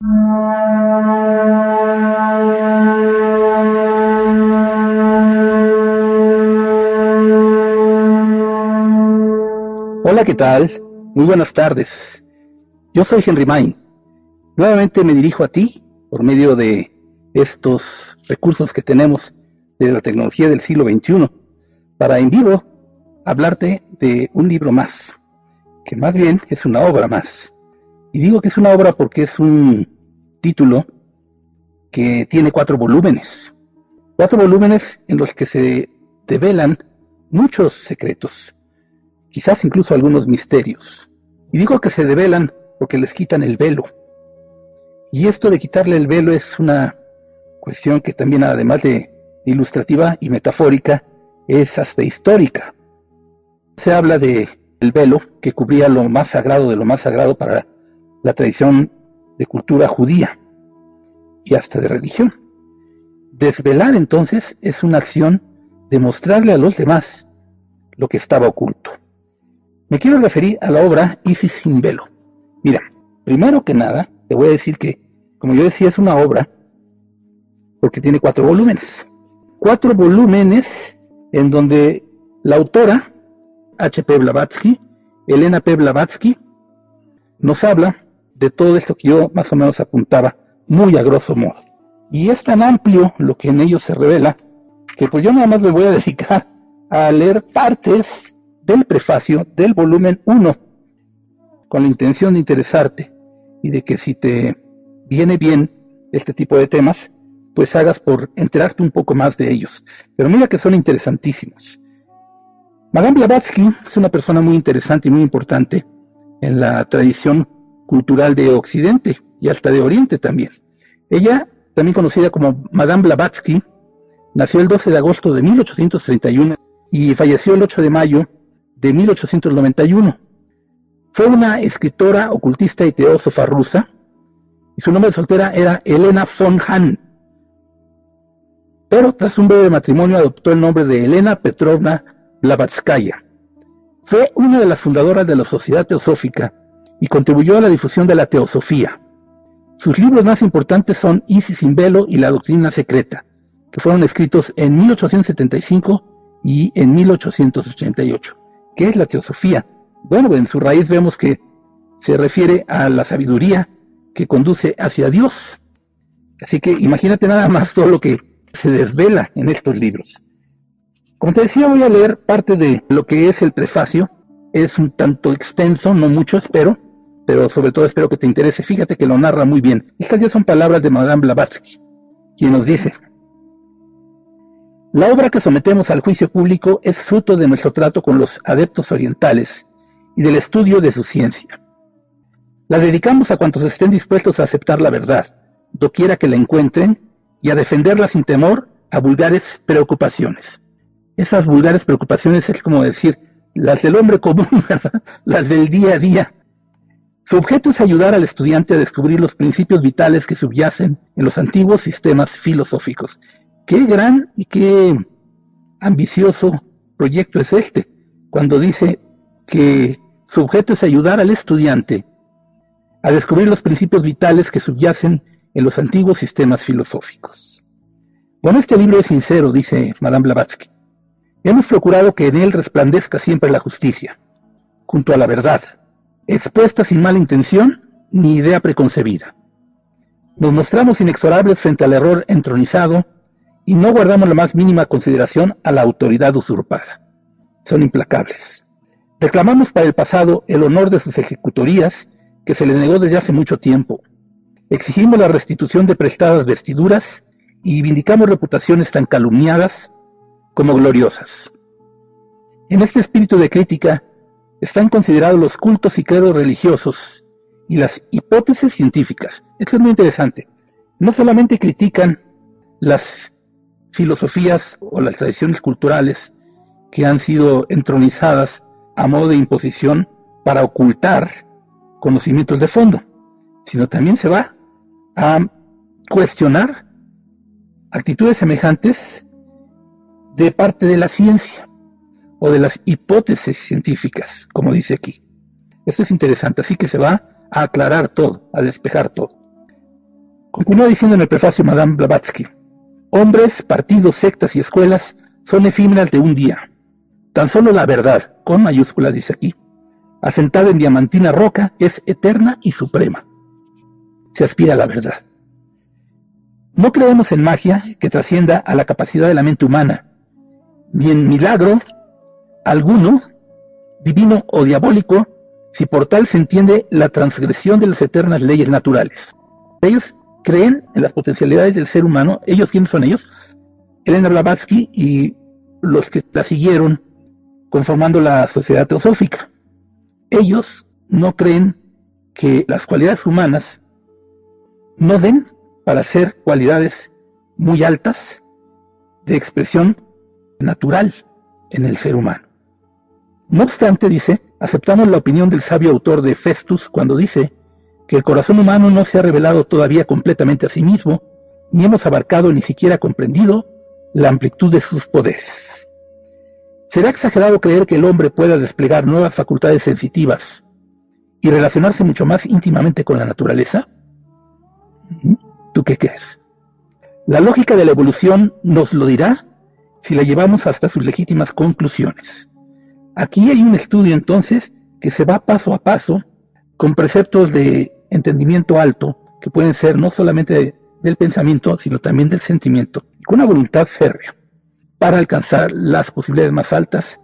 Hola, ¿qué tal? Muy buenas tardes. Yo soy Henry Main. Nuevamente me dirijo a ti por medio de estos recursos que tenemos de la tecnología del siglo XXI para en vivo hablarte de un libro más, que más bien es una obra más. Y digo que es una obra porque es un título que tiene cuatro volúmenes. Cuatro volúmenes en los que se develan muchos secretos, quizás incluso algunos misterios. Y digo que se develan porque les quitan el velo. Y esto de quitarle el velo es una cuestión que también, además de ilustrativa y metafórica, es hasta histórica. Se habla de el velo que cubría lo más sagrado de lo más sagrado para la tradición de cultura judía y hasta de religión. Desvelar entonces es una acción de mostrarle a los demás lo que estaba oculto. Me quiero referir a la obra Isis sin velo. Mira, primero que nada, te voy a decir que, como yo decía, es una obra porque tiene cuatro volúmenes. Cuatro volúmenes en donde la autora, H.P. Blavatsky, Elena P. Blavatsky, nos habla de todo esto que yo más o menos apuntaba, muy a grosso modo. Y es tan amplio lo que en ellos se revela, que pues yo nada más me voy a dedicar a leer partes del prefacio del volumen 1, con la intención de interesarte y de que si te viene bien este tipo de temas, pues hagas por enterarte un poco más de ellos. Pero mira que son interesantísimos. Madame Blavatsky es una persona muy interesante y muy importante en la tradición cultural de Occidente y hasta de Oriente también. Ella, también conocida como Madame Blavatsky, nació el 12 de agosto de 1831 y falleció el 8 de mayo de 1891. Fue una escritora, ocultista y teósofa rusa, y su nombre de soltera era Elena von Hahn. Pero tras un breve matrimonio adoptó el nombre de Elena Petrovna Blavatskaya. Fue una de las fundadoras de la Sociedad Teosófica y contribuyó a la difusión de la teosofía. Sus libros más importantes son Isis sin velo y La doctrina secreta, que fueron escritos en 1875 y en 1888. ¿Qué es la teosofía? Bueno, en su raíz vemos que se refiere a la sabiduría que conduce hacia Dios. Así que imagínate nada más todo lo que se desvela en estos libros. Como te decía, voy a leer parte de lo que es el prefacio. Es un tanto extenso, no mucho espero, pero sobre todo espero que te interese. Fíjate que lo narra muy bien. Estas ya son palabras de Madame Blavatsky, quien nos dice, la obra que sometemos al juicio público es fruto de nuestro trato con los adeptos orientales y del estudio de su ciencia. La dedicamos a cuantos estén dispuestos a aceptar la verdad, doquiera que la encuentren, y a defenderla sin temor a vulgares preocupaciones. Esas vulgares preocupaciones es como decir, las del hombre común, ¿verdad? las del día a día. Su objeto es ayudar al estudiante a descubrir los principios vitales que subyacen en los antiguos sistemas filosóficos qué gran y qué ambicioso proyecto es este, cuando dice que su objeto es ayudar al estudiante a descubrir los principios vitales que subyacen en los antiguos sistemas filosóficos. Bueno, este libro es sincero, dice Madame Blavatsky. Hemos procurado que en él resplandezca siempre la justicia, junto a la verdad, expuesta sin mala intención ni idea preconcebida. Nos mostramos inexorables frente al error entronizado y no guardamos la más mínima consideración a la autoridad usurpada. Son implacables. Reclamamos para el pasado el honor de sus ejecutorías que se le negó desde hace mucho tiempo. Exigimos la restitución de prestadas vestiduras y vindicamos reputaciones tan calumniadas como gloriosas. En este espíritu de crítica están considerados los cultos y credos religiosos y las hipótesis científicas. Esto es muy interesante. No solamente critican las filosofías o las tradiciones culturales que han sido entronizadas a modo de imposición para ocultar conocimientos de fondo, sino también se va a cuestionar actitudes semejantes de parte de la ciencia o de las hipótesis científicas, como dice aquí. Esto es interesante, así que se va a aclarar todo, a despejar todo. Continúa diciendo en el prefacio Madame Blavatsky, hombres, partidos, sectas y escuelas son efímeras de un día. Tan solo la verdad, con mayúscula dice aquí, asentada en diamantina roca, es eterna y suprema. Se aspira a la verdad. No creemos en magia que trascienda a la capacidad de la mente humana, ni en milagro alguno, divino o diabólico, si por tal se entiende la transgresión de las eternas leyes naturales. Ellos creen en las potencialidades del ser humano. ¿Ellos quiénes son ellos? Elena Blavatsky y los que la siguieron conformando la sociedad teosófica. Ellos no creen que las cualidades humanas no den para ser cualidades muy altas de expresión natural en el ser humano. No obstante, dice, aceptamos la opinión del sabio autor de Festus cuando dice que el corazón humano no se ha revelado todavía completamente a sí mismo, ni hemos abarcado ni siquiera comprendido la amplitud de sus poderes. ¿Será exagerado creer que el hombre pueda desplegar nuevas facultades sensitivas y relacionarse mucho más íntimamente con la naturaleza? ¿Mm? ¿Tú qué crees? La lógica de la evolución nos lo dirá si la llevamos hasta sus legítimas conclusiones. Aquí hay un estudio entonces que se va paso a paso con preceptos de entendimiento alto que pueden ser no solamente del pensamiento, sino también del sentimiento, con una voluntad férrea para alcanzar las posibilidades más altas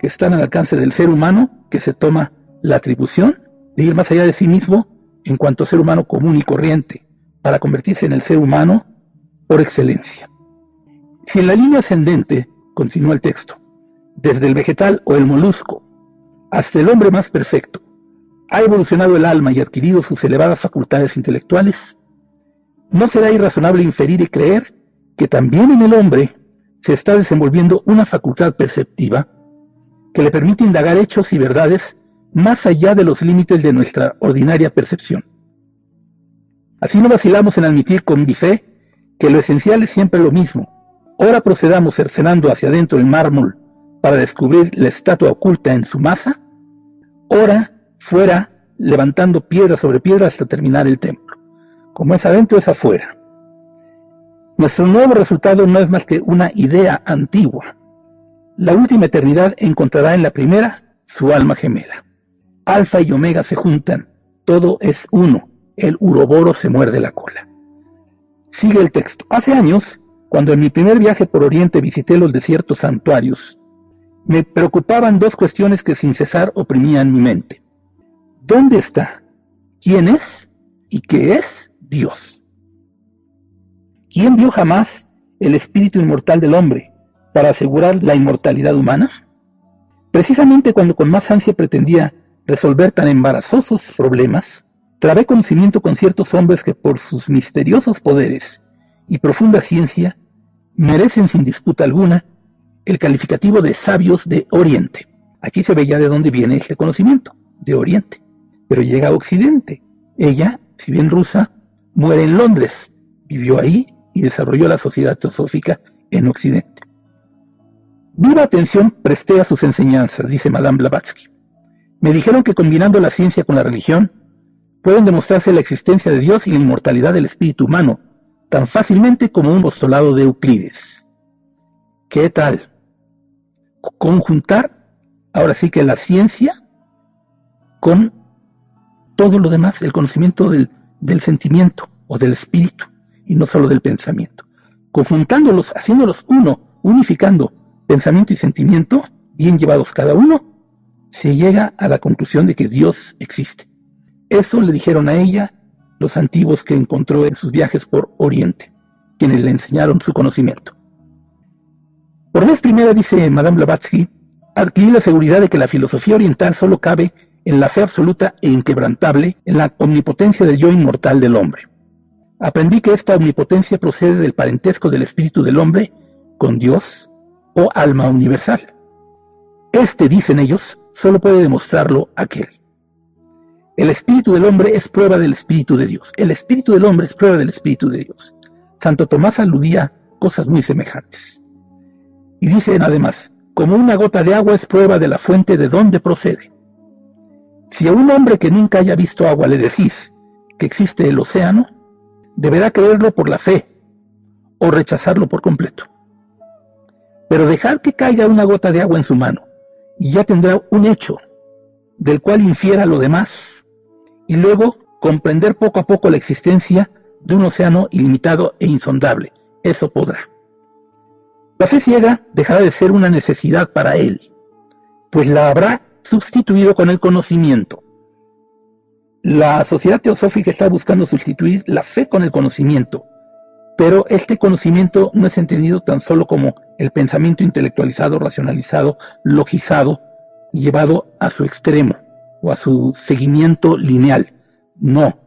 que están al alcance del ser humano, que se toma la atribución de ir más allá de sí mismo en cuanto a ser humano común y corriente, para convertirse en el ser humano por excelencia. Si en la línea ascendente, continúa el texto, desde el vegetal o el molusco hasta el hombre más perfecto, ha evolucionado el alma y adquirido sus elevadas facultades intelectuales, no será irrazonable inferir y creer que también en el hombre se está desenvolviendo una facultad perceptiva que le permite indagar hechos y verdades más allá de los límites de nuestra ordinaria percepción. Así no vacilamos en admitir con fe que lo esencial es siempre lo mismo. Ora procedamos cercenando hacia adentro el mármol para descubrir la estatua oculta en su masa, ora fuera levantando piedra sobre piedra hasta terminar el templo. Como es adentro es afuera. Nuestro nuevo resultado no es más que una idea antigua. La última eternidad encontrará en la primera su alma gemela. Alfa y Omega se juntan, todo es uno, el uroboro se muerde la cola. Sigue el texto. Hace años, cuando en mi primer viaje por Oriente visité los desiertos santuarios, me preocupaban dos cuestiones que sin cesar oprimían mi mente. ¿Dónde está? ¿Quién es? ¿Y qué es Dios? ¿Quién vio jamás el espíritu inmortal del hombre para asegurar la inmortalidad humana? Precisamente cuando con más ansia pretendía resolver tan embarazosos problemas, trabé conocimiento con ciertos hombres que por sus misteriosos poderes y profunda ciencia merecen sin disputa alguna el calificativo de sabios de Oriente. Aquí se veía de dónde viene este conocimiento, de Oriente. Pero llega a Occidente. Ella, si bien rusa, muere en Londres, vivió ahí y desarrolló la sociedad teosófica en Occidente. Viva atención presté a sus enseñanzas, dice Madame Blavatsky. Me dijeron que combinando la ciencia con la religión, pueden demostrarse la existencia de Dios y la inmortalidad del espíritu humano, tan fácilmente como un postulado de Euclides. ¿Qué tal? Conjuntar, ahora sí que la ciencia, con todo lo demás, el conocimiento del, del sentimiento o del espíritu y no solo del pensamiento. Conjuntándolos, haciéndolos uno, unificando pensamiento y sentimiento, bien llevados cada uno, se llega a la conclusión de que Dios existe. Eso le dijeron a ella los antiguos que encontró en sus viajes por Oriente, quienes le enseñaron su conocimiento. Por vez primera, dice Madame Blavatsky, adquirí la seguridad de que la filosofía oriental solo cabe en la fe absoluta e inquebrantable en la omnipotencia del yo inmortal del hombre. Aprendí que esta omnipotencia procede del parentesco del espíritu del hombre con Dios o alma universal. Este, dicen ellos, solo puede demostrarlo aquel. El espíritu del hombre es prueba del espíritu de Dios. El espíritu del hombre es prueba del espíritu de Dios. Santo Tomás aludía cosas muy semejantes. Y dicen además, como una gota de agua es prueba de la fuente de donde procede. Si a un hombre que nunca haya visto agua le decís que existe el océano, deberá creerlo por la fe o rechazarlo por completo. Pero dejar que caiga una gota de agua en su mano y ya tendrá un hecho del cual infiera lo demás y luego comprender poco a poco la existencia de un océano ilimitado e insondable. Eso podrá. La fe ciega dejará de ser una necesidad para él, pues la habrá sustituido con el conocimiento. La sociedad teosófica está buscando sustituir la fe con el conocimiento, pero este conocimiento no es entendido tan solo como el pensamiento intelectualizado, racionalizado, logizado llevado a su extremo o a su seguimiento lineal. No,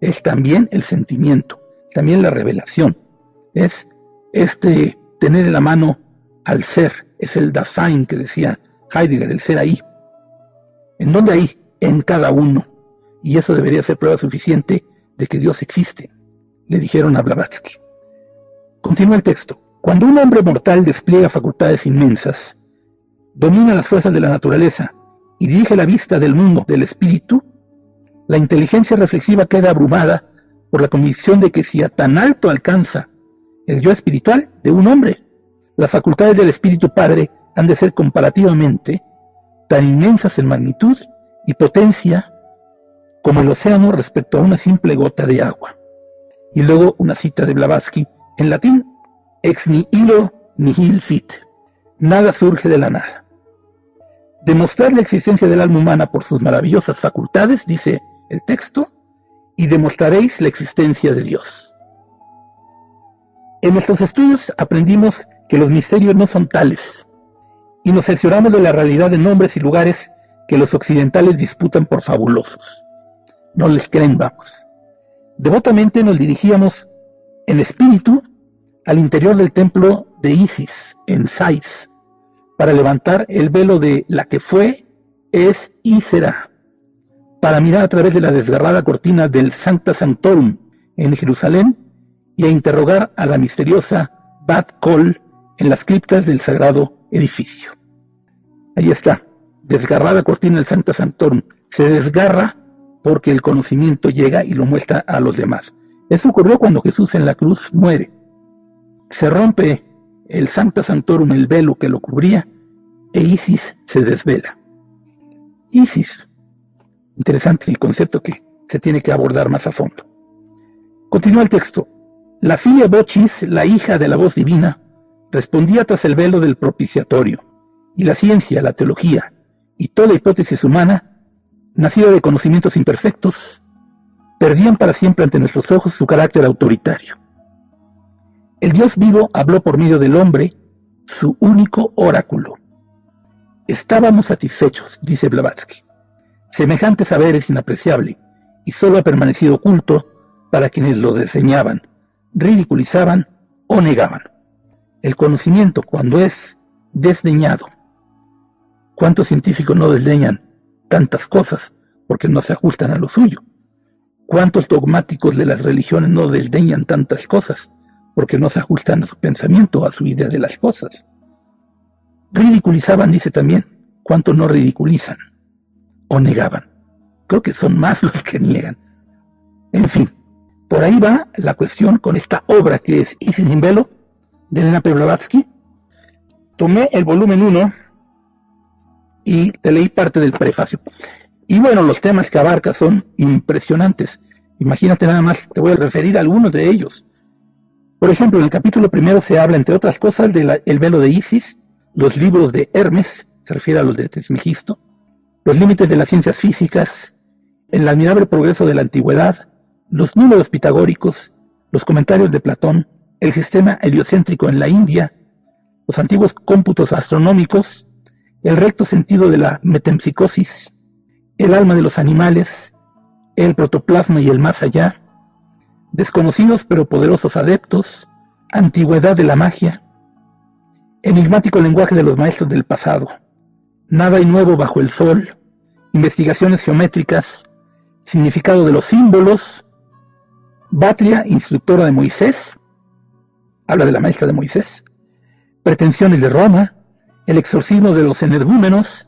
es también el sentimiento, también la revelación. Es este tener en la mano al ser, es el Dasein que decía Heidegger, el ser ahí. ¿En dónde ahí? En cada uno. Y eso debería ser prueba suficiente de que Dios existe, le dijeron a Blavatsky. Continúa el texto. Cuando un hombre mortal despliega facultades inmensas, domina las fuerzas de la naturaleza y dirige la vista del mundo del espíritu, la inteligencia reflexiva queda abrumada por la convicción de que si a tan alto alcanza el yo espiritual de un hombre. Las facultades del Espíritu Padre han de ser comparativamente tan inmensas en magnitud y potencia como el océano respecto a una simple gota de agua. Y luego una cita de Blavatsky en latín, ex nihilo nihil fit, nada surge de la nada. Demostrar la existencia del alma humana por sus maravillosas facultades, dice el texto, y demostraréis la existencia de Dios. En nuestros estudios aprendimos que los misterios no son tales, y nos cercioramos de la realidad de nombres y lugares que los occidentales disputan por fabulosos. No les creen, vamos. Devotamente nos dirigíamos en espíritu al interior del templo de Isis, en Sais, para levantar el velo de la que fue, es y será, para mirar a través de la desgarrada cortina del Sancta Sanctorum en Jerusalén y a interrogar a la misteriosa Bat Kol en las criptas del sagrado edificio. Ahí está, desgarrada cortina del Santa Santorum. Se desgarra porque el conocimiento llega y lo muestra a los demás. Eso ocurrió cuando Jesús en la cruz muere. Se rompe el Santa Santorum, el velo que lo cubría, e Isis se desvela. Isis, interesante el concepto que se tiene que abordar más a fondo. Continúa el texto. La filia Bochis, la hija de la voz divina, respondía tras el velo del propiciatorio, y la ciencia, la teología y toda hipótesis humana, nacida de conocimientos imperfectos, perdían para siempre ante nuestros ojos su carácter autoritario. El Dios vivo habló por medio del hombre, su único oráculo. Estábamos satisfechos, dice Blavatsky. Semejante saber es inapreciable y solo ha permanecido oculto para quienes lo diseñaban ridiculizaban o negaban. El conocimiento, cuando es desdeñado, ¿cuántos científicos no desdeñan tantas cosas porque no se ajustan a lo suyo? ¿Cuántos dogmáticos de las religiones no desdeñan tantas cosas porque no se ajustan a su pensamiento, a su idea de las cosas? Ridiculizaban, dice también, ¿cuántos no ridiculizan o negaban? Creo que son más los que niegan. En fin, por ahí va la cuestión con esta obra que es Isis in Velo de Elena Blavatsky. Tomé el volumen 1 y te leí parte del prefacio. Y bueno, los temas que abarca son impresionantes. Imagínate nada más, te voy a referir a algunos de ellos. Por ejemplo, en el capítulo primero se habla, entre otras cosas, del velo de Isis, los libros de Hermes, se refiere a los de Trismegisto, los límites de las ciencias físicas, el admirable progreso de la antigüedad, los números pitagóricos, los comentarios de Platón, el sistema heliocéntrico en la India, los antiguos cómputos astronómicos, el recto sentido de la metempsicosis, el alma de los animales, el protoplasma y el más allá, desconocidos pero poderosos adeptos, antigüedad de la magia, enigmático lenguaje de los maestros del pasado, nada y nuevo bajo el sol, investigaciones geométricas, significado de los símbolos, Batria, instructora de Moisés, habla de la maestra de Moisés, pretensiones de Roma, el exorcismo de los energúmenos,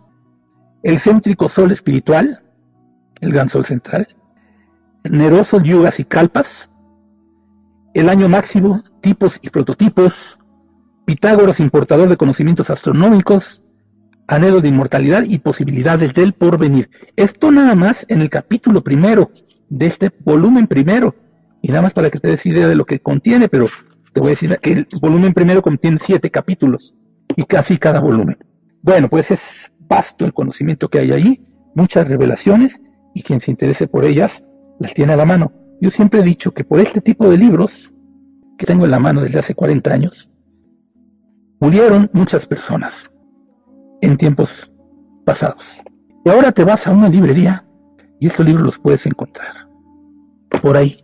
el céntrico sol espiritual, el gran sol central, nerosos yugas y calpas, El año máximo, tipos y prototipos, Pitágoras, importador de conocimientos astronómicos, anhelo de inmortalidad y posibilidades del porvenir. Esto nada más en el capítulo primero de este volumen primero. Y nada más para que te des idea de lo que contiene, pero te voy a decir que el volumen primero contiene siete capítulos y casi cada volumen. Bueno, pues es vasto el conocimiento que hay ahí, muchas revelaciones y quien se interese por ellas las tiene a la mano. Yo siempre he dicho que por este tipo de libros que tengo en la mano desde hace 40 años, murieron muchas personas en tiempos pasados. Y ahora te vas a una librería y estos libros los puedes encontrar por ahí.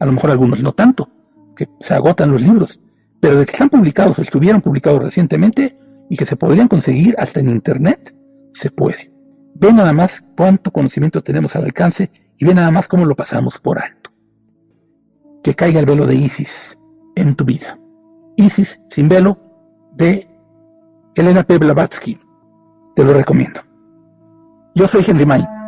A lo mejor algunos no tanto, que se agotan los libros, pero de que están publicados o estuvieron publicados recientemente y que se podrían conseguir hasta en internet, se puede. Ve nada más cuánto conocimiento tenemos al alcance y ve nada más cómo lo pasamos por alto. Que caiga el velo de Isis en tu vida. Isis sin velo de Elena P. Blavatsky. Te lo recomiendo. Yo soy Henry May.